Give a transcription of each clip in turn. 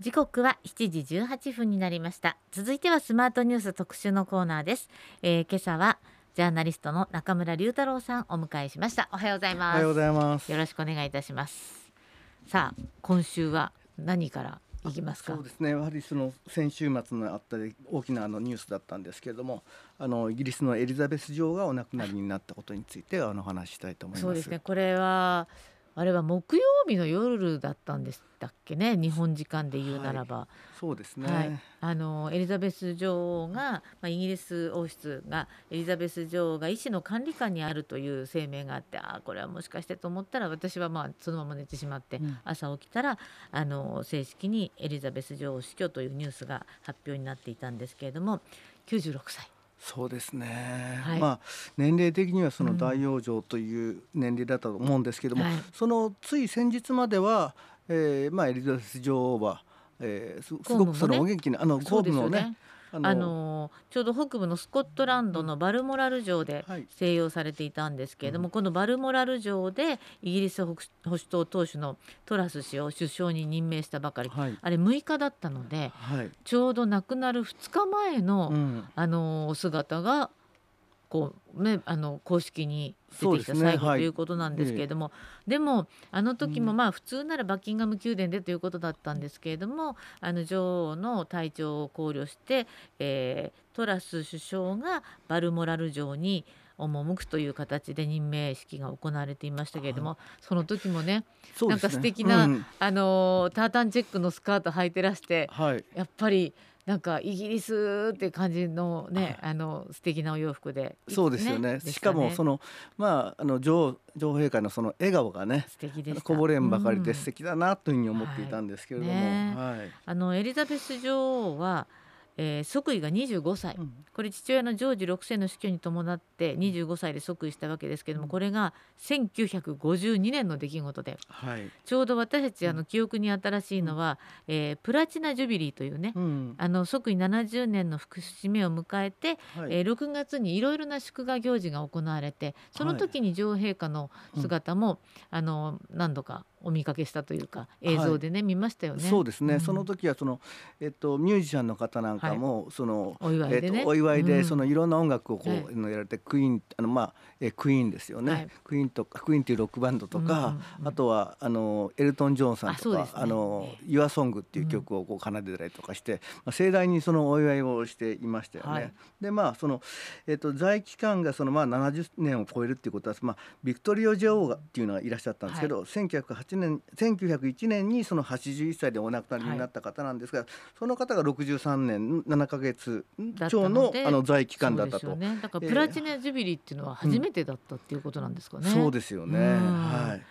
時刻は7時18分になりました。続いてはスマートニュース特集のコーナーです、えー、今朝はジャーナリストの中村隆太郎さんお迎えしました。おはようございます。おはようございます。よろしくお願いいたします。さあ今週は何からいきますか？そうですね。やはりその先週末のあった大きなあのニュースだったんですけれどもあのイギリスのエリザベス女王がお亡くなりになったことについてあの話したいと思います。そうですね。これはあれは木曜日の夜だったんでしたっけね日本時間で言うならば、はい、そうですね、はい、あのエリザベス女王が、まあ、イギリス王室がエリザベス女王が医師の管理下にあるという声明があってああこれはもしかしてと思ったら私はまあそのまま寝てしまって、うん、朝起きたらあの正式にエリザベス女王死去というニュースが発表になっていたんですけれども96歳。そうですね、はい、まあ年齢的にはその大往生という年齢だったと思うんですけども、うんはい、そのつい先日までは、えーまあ、エリザベス女王は、えー、すごくそのお元気な、ね、あの公務のねあのちょうど北部のスコットランドのバルモラル城で静養されていたんですけれども、はい、このバルモラル城でイギリス保守党党首のトラス氏を首相に任命したばかり、はい、あれ6日だったので、はい、ちょうど亡くなる2日前の、うん、あの姿がこう、ね、あの公式に出てきた最後、ということなんですけれども、でもあの時もまあ普通ならバッキンガム宮殿でということだったんですけれどもあの女王の体調を考慮して、えー、トラス首相がバルモラル城に赴くという形で任命式が行われていましたけれども、その時もね、ね、なんか素敵な、うん、あのタータンチェックのスカート履いてらして、はい、やっぱりなんかイギリスって感じのねあの素敵なお洋服で、そうですよね、ね、しかもそのまああの女女王陛下のその笑顔がね素敵でこぼれんばかりで素敵だなというふうに思っていたんですけれども、はい。ねはい、あのエリザベス女王はえー、即位が25歳、うん、これ父親のジョージ6世の死去に伴って25歳で即位したわけですけども、うん、これが1952年の出来事で、はい、ちょうど私たちあの記憶に新しいのは、うん、えー、プラチナ・ジュビリーというね、あの即位70年の節目を迎えて、はい、えー、6月にいろいろな祝賀行事が行われてその時に女王陛下の姿も、あの何度かお見かけしたというか映像でね、はい、見ましたよね。そうですね、うん、その時はその、えっと、ミュージシャンの方なんかも、はい、そのお祝いで、ね、えっと、お祝いで、そのいろんな音楽をこう、のやられてクイーンあのまあえクイーンですよね、はい、クイーンとかクイーンっていうロックバンドとか、うん、あとはあのエルトン・ジョンさんとか「あ、ね、の Your Song」っていう曲をこう奏でたりとかして、まあ、盛大にそのお祝いをしていましたよね。でまあその、えっと、在期間がそのまあ70年を超えるっていうことは、まあ、ビクトリオ女王がっていうのがいらっしゃったんですけど、はい、1908年1908 1901年にその81歳でお亡くなりになった方なんですが、はい、その方が63年7か月超のあの在期間だったと、ね、だからプラチナ・ジュビリーっていうのは初めてだったっていうことなんですかね。うん、そうですよね、はい。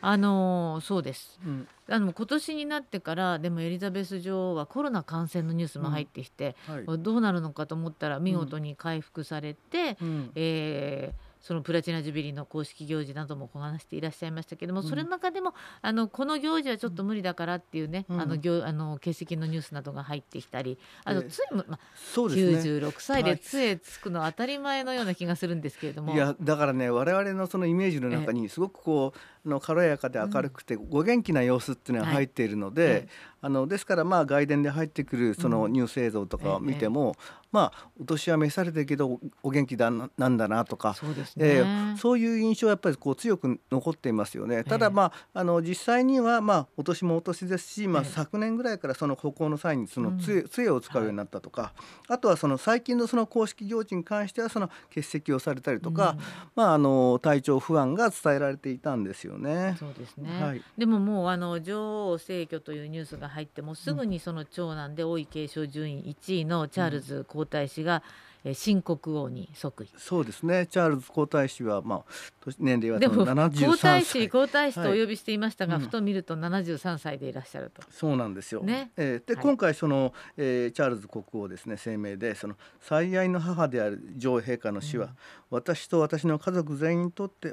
あのそうです、うん、あの今年になってからでもエリザベス女王はコロナ感染のニュースも入ってきて、うん。はい、どうなるのかと思ったら見事に回復されて、うん、えーそのプラチナ・ジュビリーの公式行事などもこなしていらっしゃいましたけども、うん、それの中でもあのこの行事はちょっと無理だからっていうね、うん、あの行あの欠席のニュースなどが入ってきたりあとつい、まあそうですね、96歳で杖つくのは当たり前のような気がするんですけれども、はい、いやだからね我々のそのイメージの中にすごくこうの軽やかで明るくて、ご元気な様子っていうのが入っているので、はい、あのですからまあ外伝で入ってくるそのニュース映像とかを見ても、まあお年は召されてるけどお元気だなんだなとかそうです、ね、えー、そういう印象はやっぱりこう強く残っていますよね。ただまああの実際にはまあお年もお年ですし、まあ、昨年ぐらいからその歩行の際にその杖,、杖を使うようになったとか、あとはその最近のその公式行事に関してはその欠席をされたりとか、まああの体調不安が伝えられていたん。ですよね。そうですね、はい、でももうあの女王逝去というニュースが入ってもすぐにその長男で王位継承順位1位のチャールズ皇太子が、え新国王に即位。そうですね。チャールズ皇太子は、まあ、年齢はでも皇太子皇太子とお呼びしていましたが、はい、ふと見ると73歳でいらっしゃると、そうなんですよ、ね。えー、で、はい、今回その、えー、チャールズ国王ですね声明でその最愛の母である女王陛下の死は、うん、私と私の家族全員にとって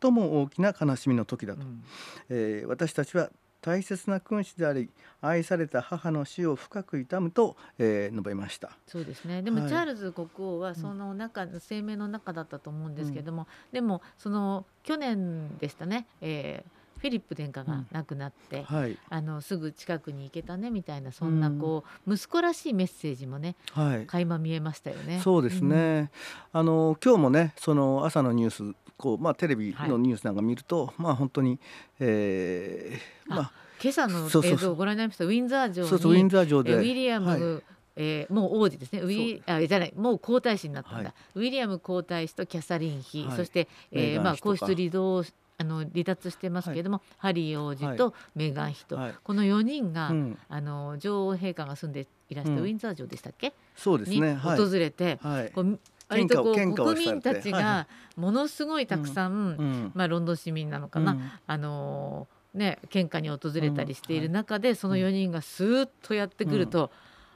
最も大きな悲しみの時だと、うん、えー、私たちは大切な君主であり愛された母の死を深く悼むと、えー、述べました。そうですね。でも、チャールズ国王はその中、うん、声明の中だったと思うんですけれども、うん、でもその去年でしたね、えーフィリップ殿下が亡くなって、うんはい、あのすぐ近くに行けたねみたいなそんなこう、うん、息子らしいメッセージもね、はい、垣間見えましたよね。そうですね、うん、あの今日もねその朝のニュースこう、まあ、テレビのニュースなんか見ると、はい、まあ本当に、えー、まあ今朝の映像をご覧になりました。ウィンザー城にそうそうウィンザー城でウィリアム、はい。えー、もう王子ですね。ウィあじゃないもう皇太子になったんだ、はい、ウィリアム皇太子とキャサリン妃、はい、そして、えーまあ、皇室離動あの離脱してますけれども、はい、ハリー王子とメーガン妃と、はい、この4人が、うん、あの女王陛下が住んでいらしたウィンザー城でしたっけ、そうですね、訪れて、はい、こう割とこう国民たちがものすごいたくさん、うん、まあ、ロンドン市民なのかな、うん、あのね、献花に訪れたりしている中で、その4人がスーッとやってくると、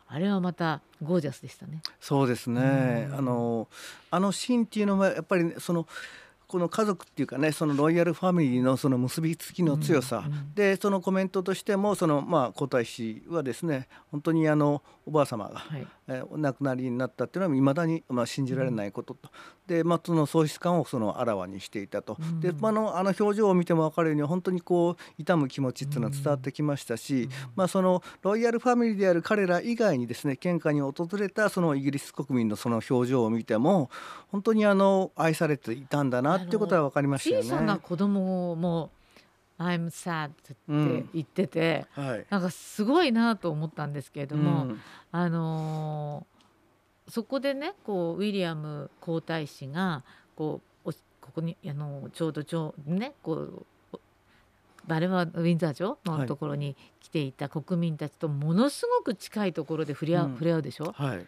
あれはまたゴージャスでしたね。そうですね。あのあのシーンっていうのはやっぱりそのこの家族っていうかねそのロイヤルファミリーのその結びつきの強さ、うん。うん、でそのコメントとしてもそのまあ皇太子はですね本当にあのおばあ様が、はい、えお亡くなりになったっていうのはいまだにまあ信じられないことと、うん、でまあその喪失感をそのあらわにしていたと、うん、でまあのあの表情を見ても分かるように本当にこう痛む気持ちっていうのは伝わってきましたし、うん、まあそのロイヤルファミリーである彼ら以外にですね献花に訪れたそのイギリス国民のその表情を見ても本当にあの愛されていたんだなっていうことは分かりましたよね。小さな子供も I'm sad って言ってて、うんはい、なんかすごいなと思ったんですけれども、うん、あのー、そこでねこうウィリアム皇太子がこうここにあのちょうどちょうねこうバレはウィンザー城のところに来ていた国民たちとものすごく近いところで触れ合う,、触れ合うでしょ、はい、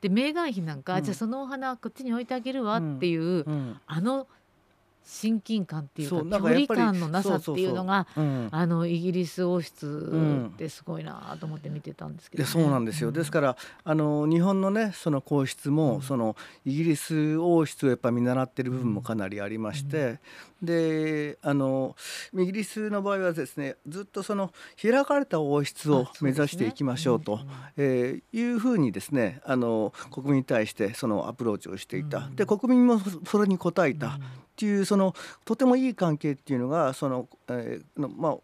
でメーガン妃なんか、うん、じゃあそのお花はこっちに置いてあげるわっていう、あの親近感っていうか距離感のなさっていうのがあのイギリス王室ってすごいなと思って見てたんですけど、ね、そうなんですよ、うん、ですからあの日本のねその皇室も、うん、そのイギリス王室をやっぱ見習ってる部分もかなりありまして、うん、であのイギリスの場合はですねずっとその開かれた王室を目指していきましょうと、ねえー、いうふうにですねあの国民に対してそのアプローチをしていた、で国民もそれに応えた。っていうそのとてもいい関係っていうのがその、えーのまあ、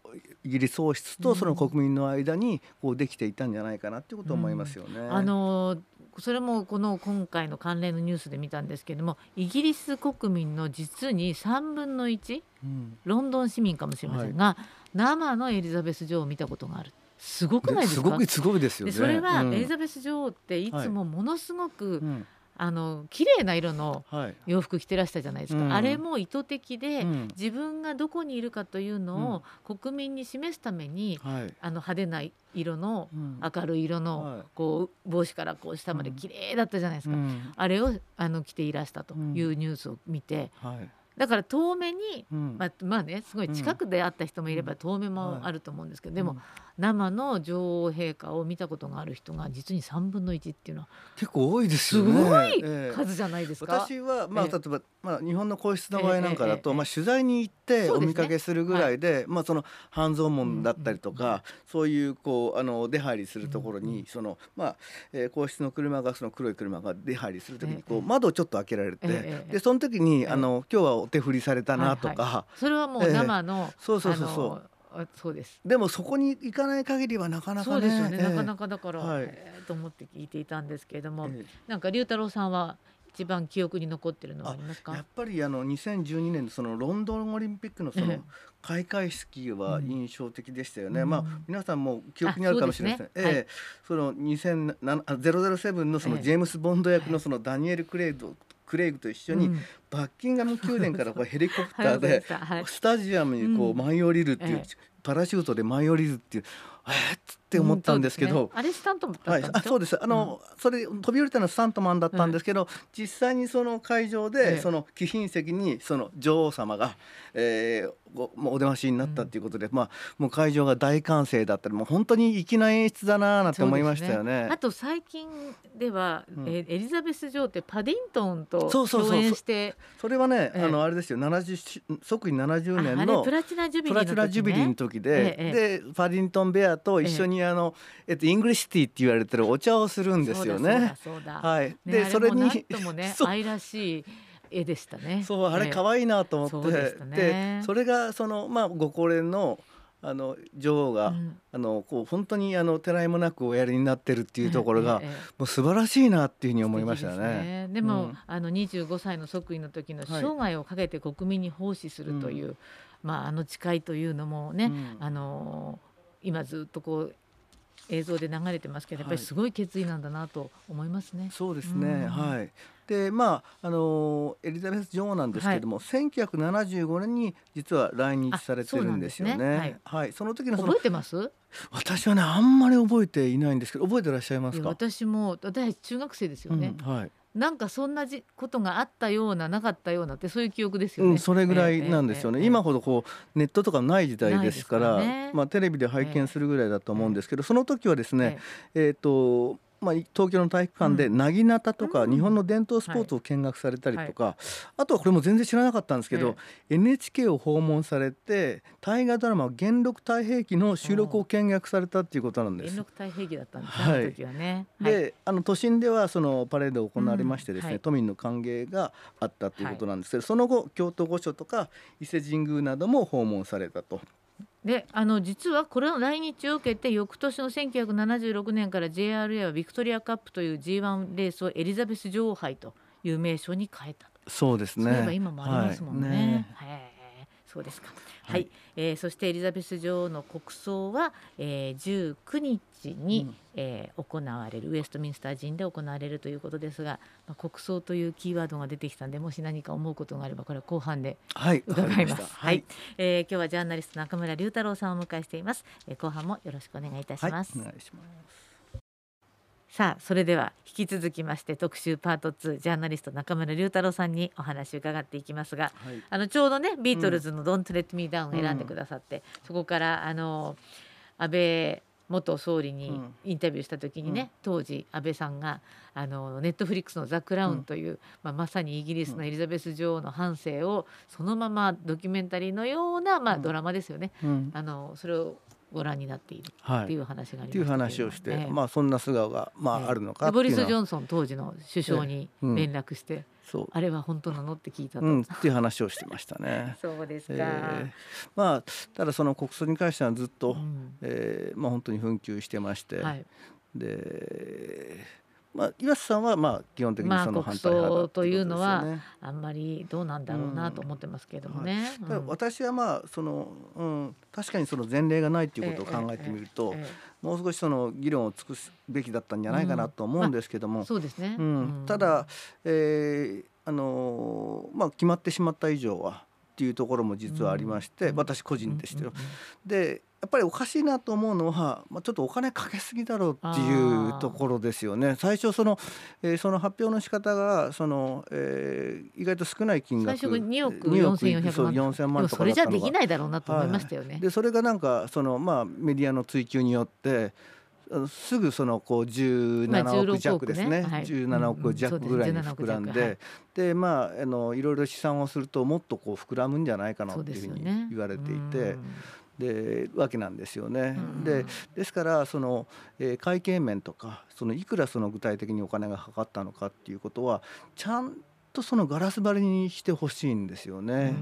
イギリス王室とその国民の間にこうできていたんじゃないかなっていうことを思いますよね。うん、あのそれもこの今回の関連のニュースで見たんですけれどもイギリス国民の実に3分の1、うん、ロンドン市民かもしれませんが、はい、生のエリザベス女王を見たことがある。すごくないですか？すごくすごいですよね。それはエリザベス女王っていつもものすごく、はいうんあの綺麗な色の洋服着てらしたじゃないですか、はい、あれも意図的で、うん、自分がどこにいるかというのを国民に示すために、うん、あの派手な色の、明るい色の、こう帽子からこう下まで綺麗だったじゃないですか、あれをあの着ていらしたというニュースを見て。はい。だから遠目に、うん、まあ、まあねすごい近くで会った人もいれば遠目もあると思うんですけど、でも、生の女王陛下を見たことがある人が実に3分の1っていうのは結構多いですよね。すごい数じゃないですか？私はまあ例えば、まあ、日本の皇室の場合なんかだと、まあ、取材に行ってお見かけするぐらいでまあ、その半蔵門だったりとか、そういうこうあの出入りするところに、そのまあ、えー、皇室の車がその黒い車が出入りするときにこう、窓をちょっと開けられて、でその時に、あの今日はお手振りされたなとか、それはもう生の、そうそうそうそうあそうです。でもそこに行かない限りはなかなか、ね、そうですよね、えー、なかなかだから、はい、えー、と思って聞いていたんですけれども、えー、なんか龍太郎さんは一番記憶に残ってるのはありますか？やっぱりあの2012年のそのロンドンオリンピックのその開会式は印象的でしたよね、うん、まあ皆さんも記憶にあるかもしれません、ね、えーはい、その007のそのジェームス・ボンド役のそのダニエル・クレイドクレイグと一緒にバッキンガム宮殿からこうヘリコプターでスタジアムにこう舞い降りるっていう、パラシュートで舞い降りるっていうえっって思ったんですけど、ね、あれスタントマンはい、あそうです。あの、うん、それ飛び降りたのはスタントマンだったんですけど、うん、実際にその会場で、ええ、その貴賓席にその女王様が、えー、ごお出ましになったということで、うん、まあもう会場が大歓声だったりもう本当に粋な演出だななんて思いましたよね。ね。あと最近では、うん、えエリザベス女王ってパディントンと共演して。それはね、ええ、あのあれですよ。70即位70年のプラチナジュビリーの時、ね、ジュビリーの時で、え、でパディントンベアと一緒にあの、えっと English tea って言われてるお茶をするんですよね。はい。で、それにともね 愛らしい絵でしたね。そうあれ可愛いなと思って、で、ね、それがそのまあご高齢のあの女王が、うん、あのこう本当にあのてらいもなくおやりになってるっていうところが、えええ、もう素晴らしいなっていうふうに思いましたね。で、ね、も、うん、あの25歳の即位の時の生涯をかけて国民に奉仕するという、はい、まああの誓いというのもね、うん、あの今ずっとこう映像で流れてますけどやっぱりすごい決意なんだなと思いますね。そうですね、はい。でまああのエリザベス女王なんですけれども、はい、1975年に実は来日されてるんですよね。ね。はい、はい、その時の覚えてます？私はねあんまり覚えていないんですけど覚えてらっしゃいますか？私も私中学生ですよね、うん、はいなんかそんなじことがあったようななかったようなってそういう記憶ですよね。うん、それぐらいなんですよね、えーえー、今ほどこうネットとかない時代ですから、ね、まあテレビで拝見するぐらいだと思うんですけど、えー、その時はですね、えー、とまあ、東京の体育館でなぎなたとか日本の伝統スポーツを見学されたりとか、あとはこれも全然知らなかったんですけど、NHK を訪問されて大河ドラマ「元禄太平記」の収録を見学されたっていうことなんです。元禄太平記だったんですね、はい、時はね。であの都心ではそのパレード行われましてですね、都民の歓迎があったということなんですけど、その後京都御所とか伊勢神宮なども訪問されたと。であの実はこれの来日を受けて翌年の1976年から JRA はビクトリアカップという G1 レースをエリザベス女王杯という名称に変えたそうですね。今もありますもんね。はい、ねそうですか。はい、えー、そしてエリザベス女王の国葬は、えー、19日に、うん、えー、行われるウェストミンスター寺院で行われるということですが、まあ、国葬というキーワードが出てきたんでもし何か思うことがあればこれは後半で伺います。はい、はい、えー、今日はジャーナリスト中村龍太郎さんをお迎えしています。えー、後半もよろしくお願いいたします。はい、お願いします。さあそれでは引き続きまして特集パート2ジャーナリスト中村龍太郎さんにお話を伺っていきますが、はい、あのちょうどねビートルズの「Don't Let Me Down」を選んでくださって、うん、そこからあの安倍元総理にインタビューした時にね、うん、当時安倍さんがあのネットフリックスの「ザ・クラウン」という、うん、まあ、まさにイギリスのエリザベス女王の半生をそのままドキュメンタリーのような、まあ、ドラマですよね、あのそれをご覧になっているっていう話があります、ね、っていう話をして、まあそんな素顔がまああるのかボリス・ジョンソン当時の首相に連絡して、そう。あれは本当なのって聞いたと、うん、っていう話をしてましたね。そうですか、えー、まあただその国葬に関してはずっと、うん、えー、まあ本当に紛糾してまして、はい、でまあ、岩瀬さんはまあ基本的にその反対派、ね、というのはあんまりどうなんだろうなと思ってますけれどもね。うん。はい、私はまあその、うん、確かにその前例がないということを考えてみると、もう少しその議論を尽くすべきだったんじゃないかなと思うんですけども、うん。まあ、そうですね、うん、ただ、えーあのまあ、決まってしまった以上はっていうところも実はありまして、私個人としては。でやっぱりおかしいなと思うのは、まあ、ちょっとお金かけすぎだろうっていうところですよね。最初その、えー、その発表の仕方がその、えー、意外と少ない金額最初2億4400万4 0万とかそれじゃできないだろうなと思いましたよね。はい、でそれがなんかその、まあ、メディアの追及によってすぐそのこう17億弱ですね,、まあ、17億弱ぐらいに膨らんで,、でまああのいろいろ試算をするともっとこう膨らむんじゃないかなっていうふうに言われていて。でわけなんですよね。でですからその、えー、会計面とかそのいくらその具体的にお金がかかったのかっていうことはちゃんとそのガラス張りにしてほしいんですよね。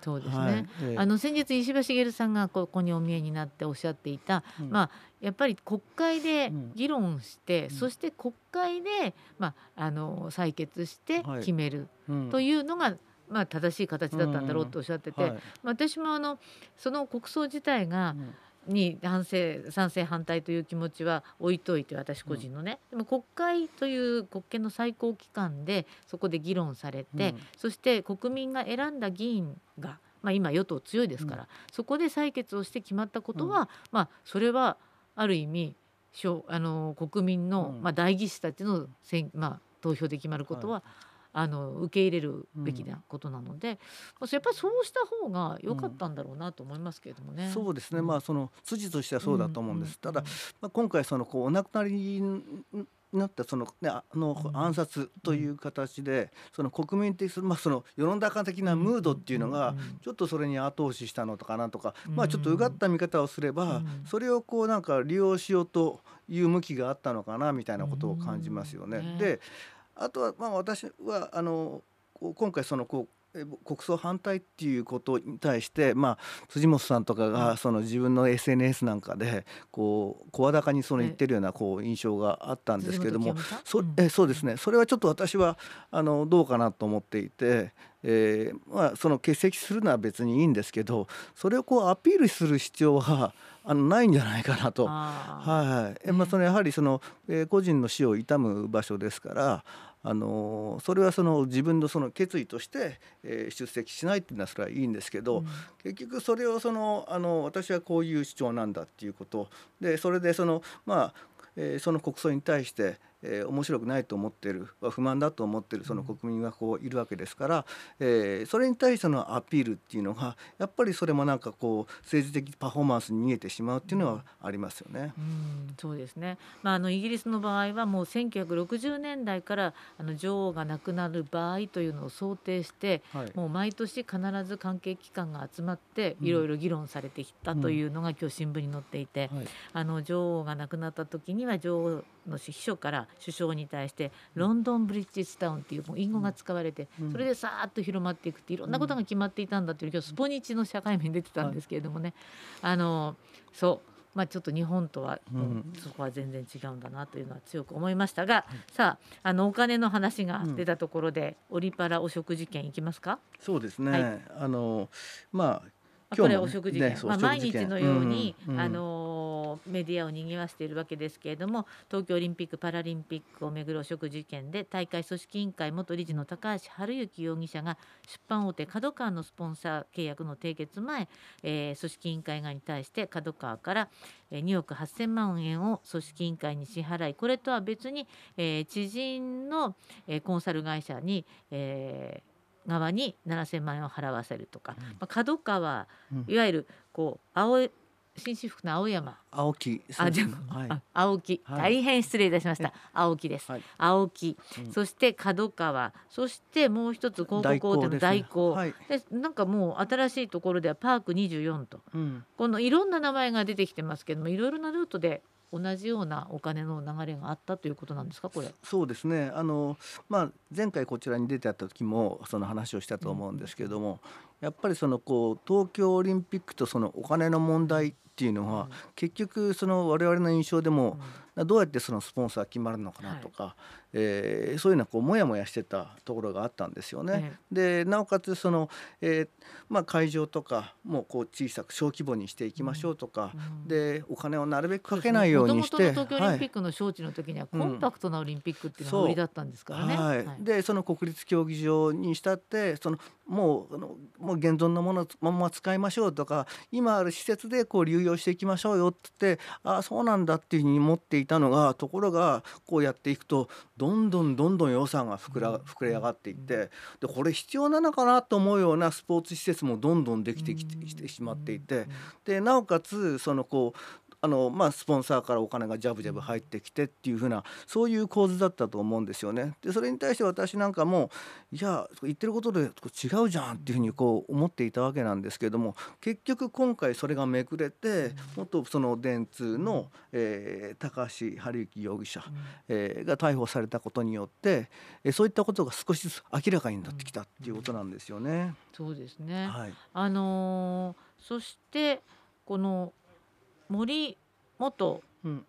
うそうですね。はい、あの先日石破茂さんがここにお見えになっておっしゃっていた、うん、まあやっぱり国会で議論して、うん、そして国会でまああの採決して決めるというのが、はいうんまあ、正しい形だったんだろうとおっしゃってて、はい、私もあのその国葬自体が、に反省賛成反対という気持ちは置いといて私個人のね、うん、でも国会という国権の最高機関でそこで議論されて、うん、そして国民が選んだ議員が、まあ、今与党強いですから、うん、そこで採決をして決まったことは、まあ、それはある意味あの国民の、まあ、代議士たちのまあ、投票で決まることは、はい。あの受け入れるべきなことなので、うん、やっぱりそうした方が良かったんだろうなと思いますけれどもね。うん、そうですね、まあその筋としてはそうだと思うんです。ただ、まあ、今回そのこうお亡くなりになったその,、ね、あの暗殺という形で、その国民的、まあ、その世の中的なムードっていうのがちょっとそれに後押ししたのかなとか、まあ、ちょっとうがった見方をすれば、それをこうなんか利用しようという向きがあったのかなみたいなことを感じますよね。であとはまあ私はあの今回そのこう国葬反対っていうことに対して、まあ、辻元さんとかがその自分の SNS なんかでこう声高にその言ってるようなこう印象があったんですけれども、そえそうですね。それはちょっと私はあのどうかなと思っていて。えーまあ、その欠席するのは別にいいんですけどそれをこうアピールする必要はあのないんじゃないかなと。はい、まあ、そのやはりその、えー、個人の死を悼む場所ですからあのそれはその自分のその決意として、えー、出席しないっていうのはそれはいいんですけど、うん、結局それをそのあの私はこういう主張なんだっていうこと。でそれでそのまあ、えー、その国葬に対してえー、面白くないと思ってる不満だと思ってるその国民がこういるわけですから、えー、それに対してのアピールっていうのがやっぱりそれもなんかこう政治的パフォーマンスに見えてしまうっていうのはありますよね。うん、そうですね、まあ、あのイギリスの場合はもう1960年代からあの女王が亡くなる場合というのを想定して、はい、もう毎年必ず関係機関が集まっていろいろ議論されてきたというのが今日新聞に載っていて、うんはい、あの女王が亡くなった時には女王の秘書から首相に対してロンドンブリッジスタウンっていうもう隠語が使われて、それでさーっと広まっていくっていろん。なことが決まっていたんだっていう今日スポニチの社会面に出てたんですけれどもね、あのそう。まあ、ちょっと日本とは、うん、そこは全然違うんだなというのは強く思いましたが、うん、さああのお金の話が出たところで、うん、オリパラお食事券いきますか？そうですね、はい、あのまあこれお食事券、ね、まあ、毎日のように、あのメディアを賑わしているわけですけれども東京オリンピック・パラリンピックをめぐる汚職事件で大会組織委員会元理事の高橋治之容疑者が出版大手 KADOKAWA のスポンサー契約の締結前、えー、組織委員会側に対して KADOKAWA から2億8000万円を組織委員会に支払いこれとは別に、えー、知人の、えー、コンサル会社に、えー側に7,000万円を払わせるとか、まあ、角川、いわゆるこう青紳士服の青山。青木あじゃはい、青木、はい、大変失礼いたしました。青木です、はい、青木、うん、そして角川。そしてもう一つ広告大手の大光で、ね、なんかもう新しいところではパーク24と、うん、このいろんな名前が出てきてますけどもいろいろなルートで同じようなお金の流れがあったということなんですかこれ。そうですね。あの、まあ、前回こちらに出てあった時もその話をしたと思うんですけれども、やっぱりそのこう東京オリンピックとそのお金の問題っていうのは、結局その我々の印象でも、どうやってそのスポンサー決まるのかなとか、えー、そういうのはこうモヤモヤしてたところがあったんですよね。でなおかつその、えーまあ、会場とかもこう小さく小規模にしていきましょうとか、うん、でお金をなるべくかけないようにして。東京オリンピックの招致の時にはコンパクトなオリンピックっていうのが売りだったんですからね。はい、でその国立競技場にしたってそのもうあのもう現存のものまま使いましょうとか今ある施設でこう流用していきましょうよってああそうなんだっていうふうに思っていたのがところがこうやっていくとどんどんどんどん予算が膨ら膨れ上がっていってでこれ必要なのかなと思うようなスポーツ施設もどんどんできてきてしまっていてでなおかつそのこうあのまあ、スポンサーからお金がジャブジャブ入ってきてっていうふうなそういう構図だったと思うんですよね。でそれに対して私なんかもいや言ってることで違うじゃんっていうふうにこう思っていたわけなんですけれども結局今回それがめくれて元その電通の、えー、高橋治之容疑者、えー、が逮捕されたことによって、えー、そういったことが少しずつ明らかになってきたっていうことなんですよね。そうですね、はい、あのー、そしてこの森元、うん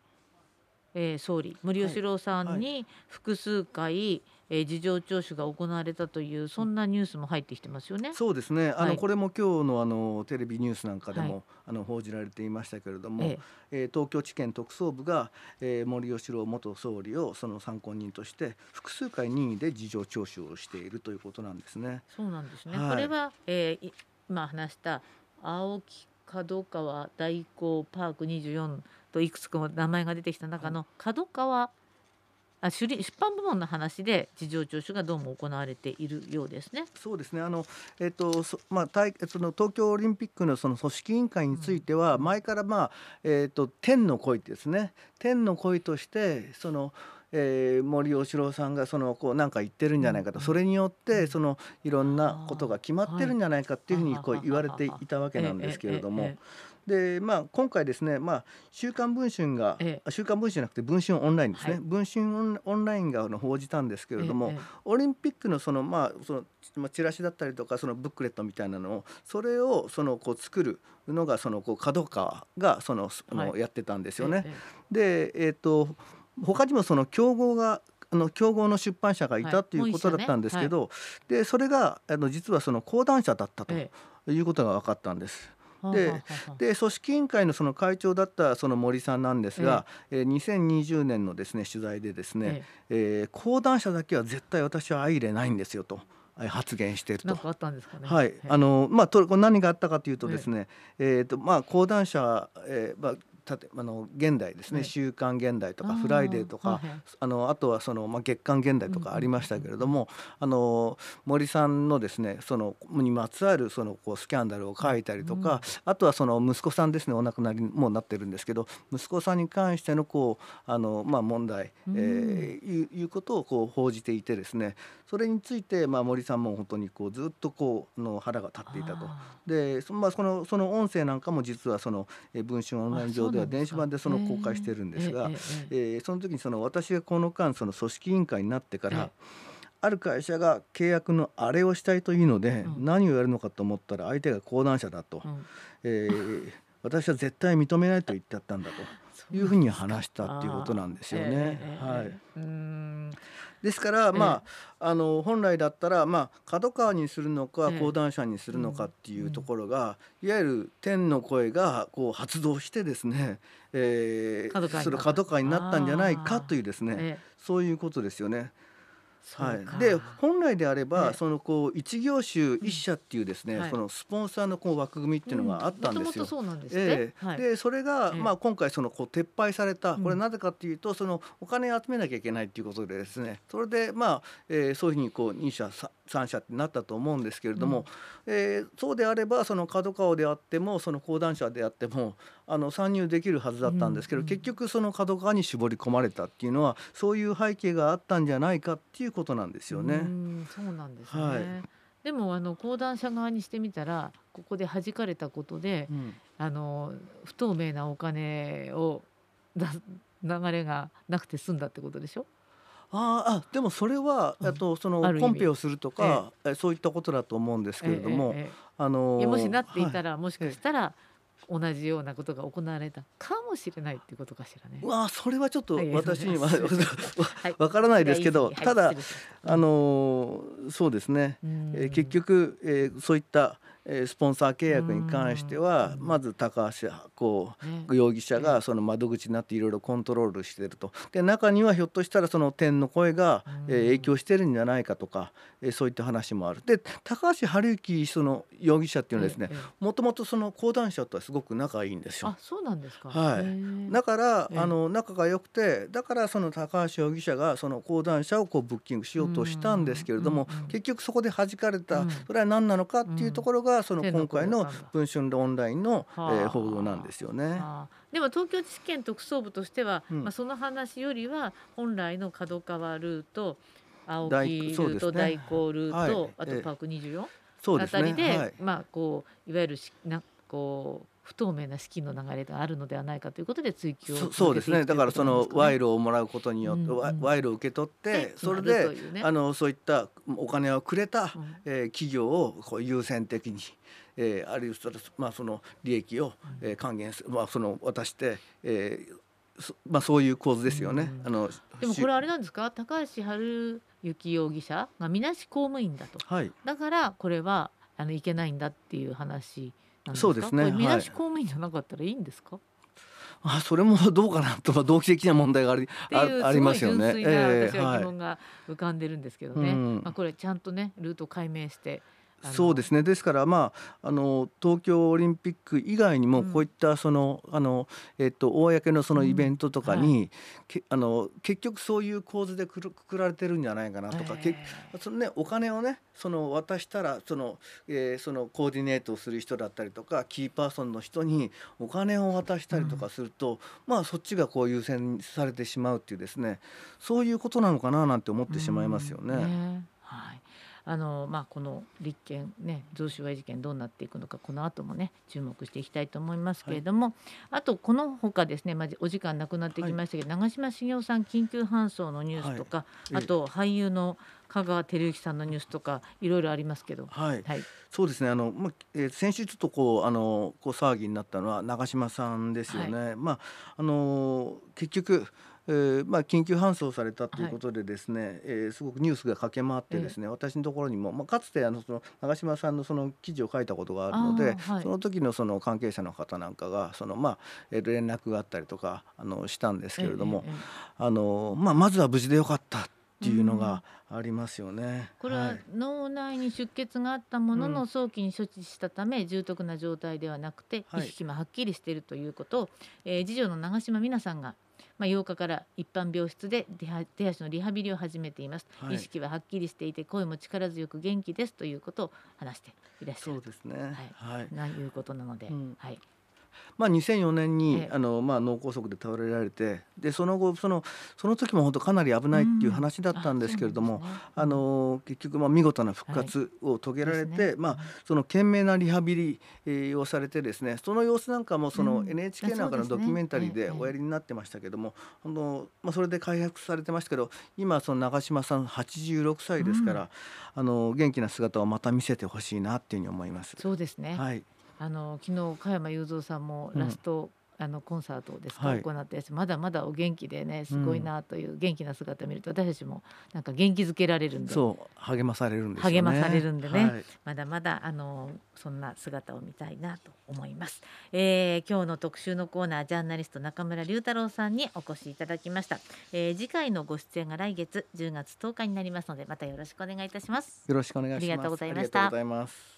えー、総理森喜朗さんに複数回、はいえー、事情聴取が行われたというそんなニュースも入ってきてますよね。そうですね。あの、はい、これも今日のあのテレビニュースなんかでも、はい、あの報じられていましたけれども、ええー、東京地検特捜部が、えー、森喜朗元総理をその参考人として複数回任意で事情聴取をしているということなんですね。そうなんですね。はい、これは、えー、今話した青木角川大光パーク24といくつか名前が出てきた中の角川あ出版部門の話で事情聴取がどうも行われているようですね。そうですね。あのえっ、とまあ大その東京オリンピックのその組織委員会については、前からまあえっ、と天の声ですね。天の声としてそのえー、森喜朗さんがそのこうなんか言ってるんじゃないかと、それによってそのいろんなことが決まってるんじゃないかっていうふうにこう言われていたわけなんですけれども。でまあ今回ですね、まあ、週刊文春が、ええ、週刊文春じゃなくて文春オンラインですね、はい、文春オンラインが報じたんですけれども、え、オリンピックのそのまあそのまあ、チラシだったりとかそのブックレットみたいなのをそれをそのこう作るのがそのこう角川がその、はい、やってたんですよね。で、えーと、他にもその競合があの競合の出版社がいたということだったんですけど、でそれがあの実はその講談社だったということが分かったんです。でで組織委員会のその会長だったその森さんなんですが、ええ2020年のですね取材でですね、ええー、講談社だけは絶対私は相入れないんですよと。発言していると。あったんですかね。はい、あのまあと何があったかというとですね、えっ、ー、とまあ講談社、えー、まあたてあの現代ですね、週刊現代とかフライデーとかあのあとはその、まあ、月刊現代とかありましたけれども、あの森さんのですねそのにまつわるそのこうスキャンダルを書いたりとか、あとはその息子さんですねお亡くなりもうなってるんですけど息子さんに関してのこうあの、まあ、問題、えー、いういうことをこう報じていてですねそれについて、まあ、森さんも本当にこうずっとこうの腹が立っていたと。でそ,、まあ、そのその音声なんかも実はその文春オンライン上では電子版でその公開してるんですが、えー、その時にその私がこの間その組織委員会になってから、ある会社が契約のあれをしたいというので、何をやるのかと思ったら相手が講談社だと、えー、私は絶対認めないと言ってやったんだというふうに話したっていうことなんですよね。はい、ですから、まあ、あの本来だったら、まあ、角川にするのか講談社にするのかっていうところが、いわゆる天の声がこう発動してですね、えー、それ角川になったんじゃないかというですね、そういうことですよね。はい、で本来であれば、そのこう一業種一社っていうですね、そのスポンサーのこう枠組みっていうのがあったんですよ。えでそれが、まあ今回そのこう撤廃されたこれなぜかっていうとそのお金集めなきゃいけないっていうことでですねそれでまあ、えー、そういうふうにこう二社三社ってなったと思うんですけれども、うん、えー、そうであればその角川であってもその講談社であってもあの参入できるはずだったんですけど、うん、結局その角川に絞り込まれたっていうのはそういう背景があったんじゃないかっていうことなんですよね。うそうなんですね、はい、でもあの講談社側にしてみたらここで弾かれたことで、うん、あの不透明なお金を流れがなくて済んだってことでしょ？ああでもそれは、うん、とそのコンペをするとか、ええ、そういったことだと思うんですけれども、え、あのもしなっていたら、はい、もしかしたら、同じようなことが行われた。かもしれないっていうことかしらね。わあそれはちょっと私には わからないですけど、ただあのそうですね、えー、結局、えー、そういったスポンサー契約に関してはまず高橋こう容疑者がその窓口になっていろいろコントロールしていると。で中にはひょっとしたらその天の声が影響してるんじゃないかとかそういった話もある。で高橋治之その容疑者っていうのはですねもともとその講談社とはすごく仲いいんですよ。あそうなんですか、はい、だからあの仲が良くてだからその高橋容疑者がその講談社をこうブッキングしようとしたんですけれども結局そこで弾かれた。それは何なのかっていうところがその今回の文春オンラインの、えー、報道なんですよね。でも東京地検特捜部としては、うん、まあ、その話よりは本来の角川ルート青木ルート、ね、大光ルート、はい、あとパーク24、そうですね、あたりで、はい、まあこういわゆるしなこう不透明な資金の流れがあるのではないかということで追及をそうですね。だからその賄賂をもらうことによって、うんうん、賄賂を受け取ってそれで、ね、あのそういったお金をくれた、うん、えー、企業をこう優先的に。えー、あるいはまあその利益を、えー、還元する、まあ、その渡して、えーまあ、そういう構図ですよね。あのでもこれあれなんですか？高橋治之容疑者がみなし公務員だと、はい、だからこれはあのいけないんだっていう話そうですね。みなし公務員じゃなかったらいいんですか？あそれもどうかなと動機的な問題がありありますよね。私は疑問が浮かんでるんですけどね。えーはい、まあこれちゃんとねルート解明してそうですね。ですからまああの東京オリンピック以外にもこういったその、うん、あのえっと公のそのイベントとかに、うんはい、けあの結局そういう構図でくるくくられてるんじゃないかなとか、えー、そのねお金をねその渡したらその,、えー、そのコーディネートをする人だったりとかキーパーソンの人にお金を渡したりとかすると、うん、まあそっちがこう優先されてしまうっていうですねそういうことなのかななんて思ってしまいますよね。はいあのまあこの立件ね贈収賄事件どうなっていくのかこの後もね注目していきたいと思いますけれども、はい、あとこのほかですね、まあ、お時間なくなってきましたけど、はい、長嶋茂雄さん緊急搬送のニュースとか、はい、あと俳優の香川照之さんのニュースとかいろいろありますけど、はい、はい、そうですね。あの、まあえー、先週ちょっとこうあのこう騒ぎになったのは長嶋さんですよね。はい、まああの結局えーまあ、緊急搬送されたということでですね、はい、えー、すごくニュースが駆け回ってですね、えー、私のところにも、まあ、かつてあのその長嶋さんのその記事を書いたことがあるので、はい、その時のその関係者の方なんかがその、まあえー、連絡があったりとかあのしたんですけれども、えー、あのまあ、まずは無事でよかったっていうのがありますよね。これは脳内に出血があったものの早期に処置したため、重篤な状態ではなくて、意識もはっきりしているということを、えー、次女の長島美奈さんがまあ、8日から一般病室で手足のリハビリを始めています、はい、意識ははっきりしていて声も力強く元気ですということを話していらっしゃる。そうですね。はい、はい、ないうことなので、うん、はいまあ、2004年に、あのまあ、脳梗塞で倒れられてでその後そのその時も本当かなり危ないっていう話だったんですけれども、あの結局まあ見事な復活を遂げられて、まあ、その懸命なリハビリをされてですねその様子なんかもその NHK なんかのドキュメンタリーでおやりになってましたけども、あのまあ、それで開発されてましたけど今その長嶋さん86歳ですから、あの元気な姿をまた見せてほしいなっていうふうに思います。そうですね、はいあの昨日加山雄三さんもラスト、うん、あのコンサートですか、はい、行ったやつまだまだお元気でねすごいなという元気な姿を見ると、私たちもなんか元気づけられるんでそう励まされるんです、ね、励まされるんでね、はい、まだまだあのそんな姿を見たいなと思います、えー、今日の特集のコーナージャーナリスト中村龍太郎さんにお越しいただきました、えー、次回のご出演が来月10月10日になりますのでまたよろしくお願いいたします。よろしくお願いします。ありがとうございました